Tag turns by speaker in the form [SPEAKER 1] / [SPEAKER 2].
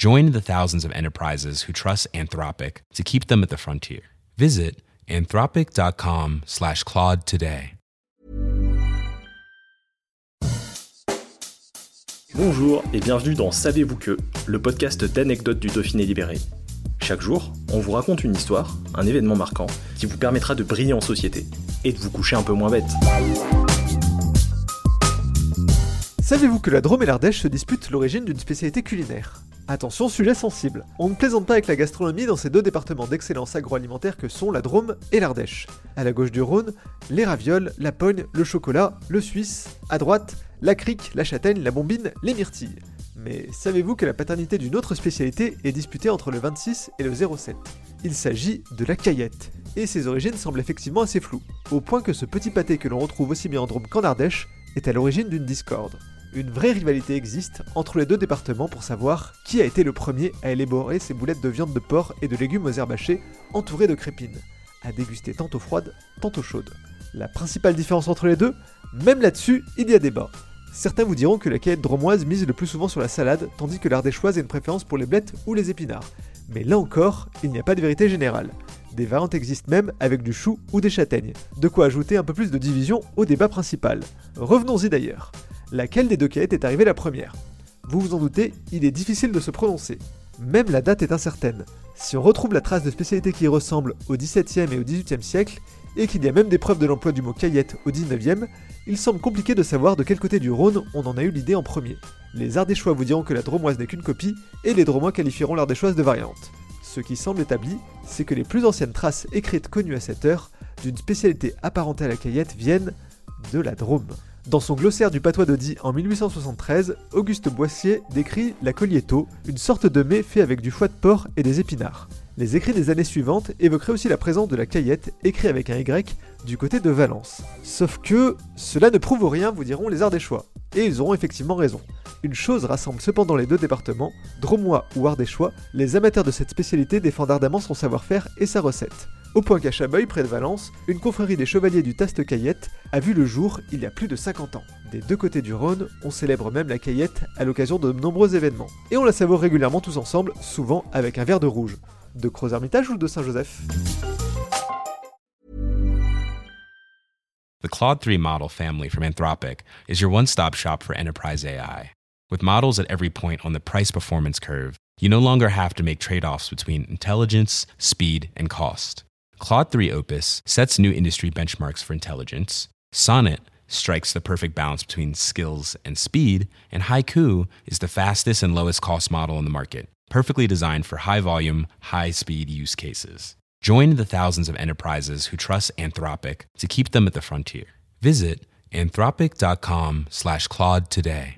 [SPEAKER 1] Join the thousands of enterprises who trust Anthropic to keep them at the frontier. Visit anthropic.com slash Claude today.
[SPEAKER 2] Bonjour et bienvenue dans Savez-vous que, le podcast d'anecdotes du Dauphiné libéré. Chaque jour, on vous raconte une histoire, un événement marquant, qui vous permettra de briller en société et de vous coucher un peu moins bête.
[SPEAKER 3] Savez-vous que la Drôme et l'Ardèche se disputent l'origine d'une spécialité culinaire? Attention, sujet sensible. On ne plaisante pas avec la gastronomie dans ces deux départements d'excellence agroalimentaire que sont la Drôme et l'Ardèche. À la gauche du Rhône, les ravioles, la pogne, le chocolat, le suisse. À droite, la crique, la châtaigne, la bombine, les myrtilles. Mais savez-vous que la paternité d'une autre spécialité est disputée entre le 26 et le 07 Il s'agit de la caillette. Et ses origines semblent effectivement assez floues, au point que ce petit pâté que l'on retrouve aussi bien en Drôme qu'en Ardèche est à l'origine d'une discorde. Une vraie rivalité existe entre les deux départements pour savoir qui a été le premier à élaborer ces boulettes de viande de porc et de légumes aux herbes entourées de crépines, à déguster tantôt froides, tantôt chaudes. La principale différence entre les deux Même là-dessus, il y a débat. Certains vous diront que la caillette dromoise mise le plus souvent sur la salade, tandis que l'ardéchoise a une préférence pour les blettes ou les épinards. Mais là encore, il n'y a pas de vérité générale. Des variantes existent même avec du chou ou des châtaignes. De quoi ajouter un peu plus de division au débat principal. Revenons-y d'ailleurs laquelle des deux quêtes est arrivée la première. Vous vous en doutez, il est difficile de se prononcer. Même la date est incertaine. Si on retrouve la trace de spécialité qui ressemble au XVIIe et au XVIIIe siècle, et qu'il y a même des preuves de l'emploi du mot caillette au XIXe, il semble compliqué de savoir de quel côté du Rhône on en a eu l'idée en premier. Les Ardéchois vous diront que la Dromoise n'est qu'une copie, et les Dromois qualifieront l'Ardéchoise de variante. Ce qui semble établi, c'est que les plus anciennes traces écrites connues à cette heure d'une spécialité apparentée à la caillette viennent de la Drôme. Dans son glossaire du patois de Die en 1873, Auguste Boissier décrit la collietto, une sorte de mets fait avec du foie de porc et des épinards. Les écrits des années suivantes évoqueraient aussi la présence de la caillette, écrit avec un Y, du côté de Valence. Sauf que cela ne prouve rien, vous diront les Ardéchois. Et ils auront effectivement raison. Une chose rassemble cependant les deux départements, Dromois ou Ardéchois, les amateurs de cette spécialité défendent ardemment son savoir-faire et sa recette. Au point qu'à Chabeuil, près de Valence, une confrérie des chevaliers du Taste Caillette a vu le jour il y a plus de 50 ans. Des deux côtés du Rhône, on célèbre même la Caillette à l'occasion de nombreux événements. Et on la savoure régulièrement tous ensemble, souvent avec un verre de rouge. De Creuse-Hermitage ou de Saint-Joseph?
[SPEAKER 1] The Claude 3 model family from Anthropic is your one stop shop for enterprise AI. With models at every point on the price performance curve, you no longer have to make trade offs between intelligence, speed, and cost. Claude 3 Opus sets new industry benchmarks for intelligence. Sonnet strikes the perfect balance between skills and speed. And Haiku is the fastest and lowest cost model in the market, perfectly designed for high volume, high speed use cases. Join the thousands of enterprises who trust Anthropic to keep them at the frontier. Visit anthropic.com slash Claude today.